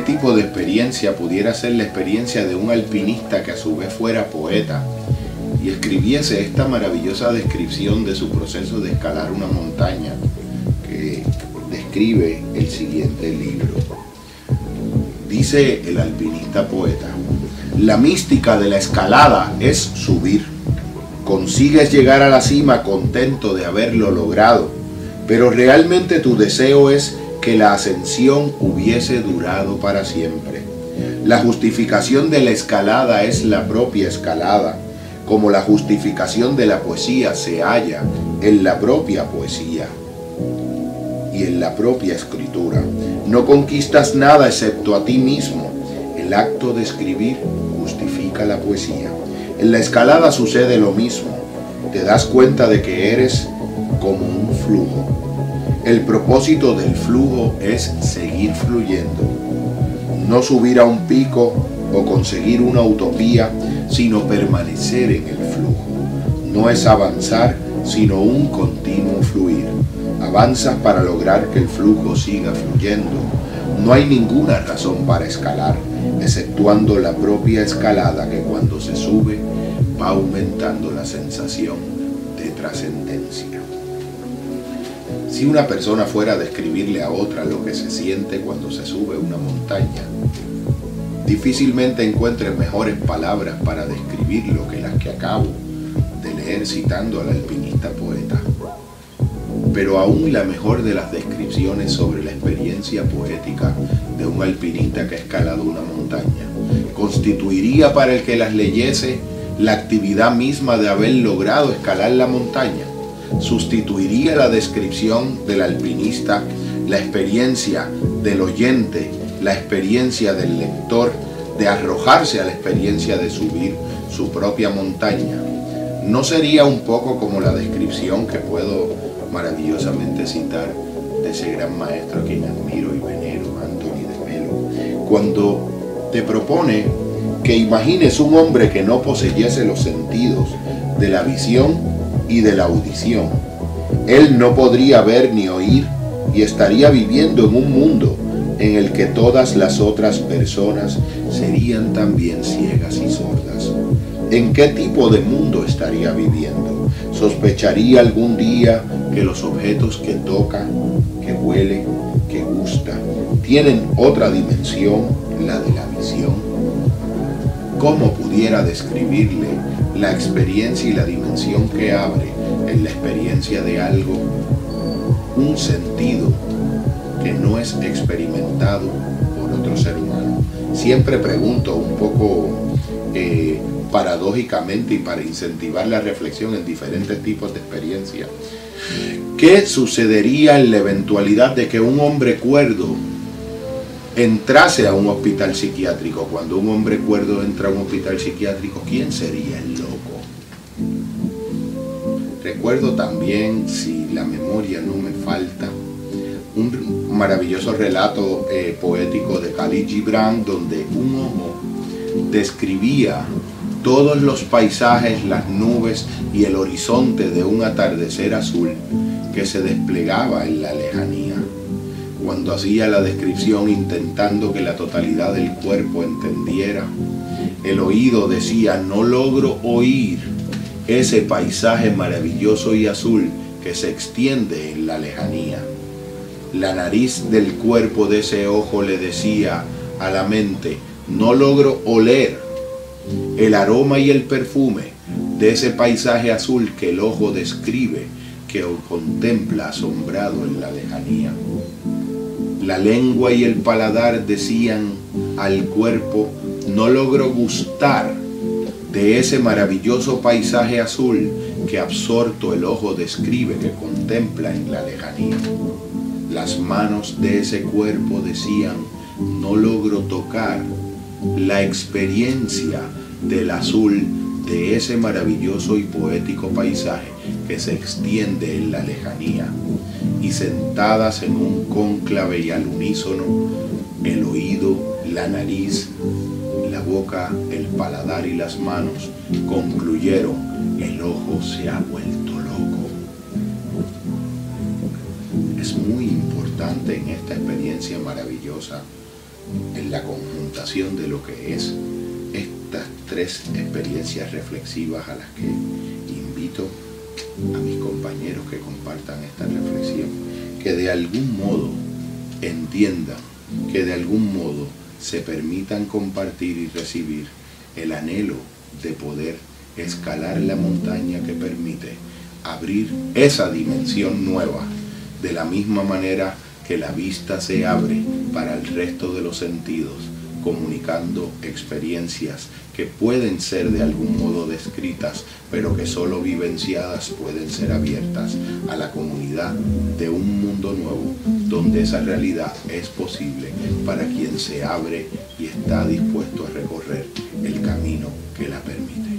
tipo de experiencia pudiera ser la experiencia de un alpinista que a su vez fuera poeta y escribiese esta maravillosa descripción de su proceso de escalar una montaña que describe el siguiente libro. Dice el alpinista poeta, la mística de la escalada es subir. Consigues llegar a la cima contento de haberlo logrado, pero realmente tu deseo es que la ascensión hubiese durado para siempre. La justificación de la escalada es la propia escalada, como la justificación de la poesía se halla en la propia poesía y en la propia escritura. No conquistas nada excepto a ti mismo. El acto de escribir justifica la poesía. En la escalada sucede lo mismo. Te das cuenta de que eres como un flujo el propósito del flujo es seguir fluyendo, no subir a un pico o conseguir una utopía, sino permanecer en el flujo. No es avanzar, sino un continuo fluir. Avanzas para lograr que el flujo siga fluyendo. No hay ninguna razón para escalar, exceptuando la propia escalada que cuando se sube va aumentando la sensación de trascendencia. Si una persona fuera a describirle a otra lo que se siente cuando se sube una montaña, difícilmente encuentre mejores palabras para describirlo que las que acabo de leer citando al alpinista poeta. Pero aún la mejor de las descripciones sobre la experiencia poética de un alpinista que ha escalado una montaña constituiría para el que las leyese la actividad misma de haber logrado escalar la montaña sustituiría la descripción del alpinista, la experiencia del oyente, la experiencia del lector, de arrojarse a la experiencia de subir su propia montaña. ¿No sería un poco como la descripción que puedo maravillosamente citar de ese gran maestro a quien admiro y venero, Anthony de Melo, cuando te propone que imagines un hombre que no poseyese los sentidos de la visión y de la audición. Él no podría ver ni oír y estaría viviendo en un mundo en el que todas las otras personas serían también ciegas y sordas. ¿En qué tipo de mundo estaría viviendo? ¿Sospecharía algún día que los objetos que toca, que huele, que gusta, tienen otra dimensión, la de la visión? ¿Cómo pudiera describirle la experiencia y la dimensión que abre en la experiencia de algo un sentido que no es experimentado por otro ser humano? Siempre pregunto un poco eh, paradójicamente y para incentivar la reflexión en diferentes tipos de experiencia, ¿qué sucedería en la eventualidad de que un hombre cuerdo entrase a un hospital psiquiátrico, cuando un hombre cuerdo entra a un hospital psiquiátrico, ¿quién sería loco? Recuerdo también, si la memoria no me falta, un maravilloso relato eh, poético de Khalid Gibran donde un ojo describía todos los paisajes, las nubes y el horizonte de un atardecer azul que se desplegaba en la lejanía cuando hacía la descripción intentando que la totalidad del cuerpo entendiera. El oído decía, no logro oír ese paisaje maravilloso y azul que se extiende en la lejanía. La nariz del cuerpo de ese ojo le decía a la mente, no logro oler el aroma y el perfume de ese paisaje azul que el ojo describe, que contempla asombrado en la lejanía. La lengua y el paladar decían al cuerpo, no logro gustar de ese maravilloso paisaje azul que absorto el ojo describe, que contempla en la lejanía. Las manos de ese cuerpo decían, no logro tocar la experiencia del azul de ese maravilloso y poético paisaje que se extiende en la lejanía y sentadas en un cónclave y al unísono, el oído, la nariz, la boca, el paladar y las manos concluyeron, el ojo se ha vuelto loco. Es muy importante en esta experiencia maravillosa en la conjuntación de lo que es estas tres experiencias reflexivas a las que invito a mis compañeros que compartan esta reflexión, que de algún modo entiendan, que de algún modo se permitan compartir y recibir el anhelo de poder escalar la montaña que permite abrir esa dimensión nueva de la misma manera que la vista se abre para el resto de los sentidos, comunicando experiencias que pueden ser de algún modo descritas, pero que solo vivenciadas pueden ser abiertas a la comunidad de un mundo nuevo, donde esa realidad es posible para quien se abre y está dispuesto a recorrer el camino que la permite.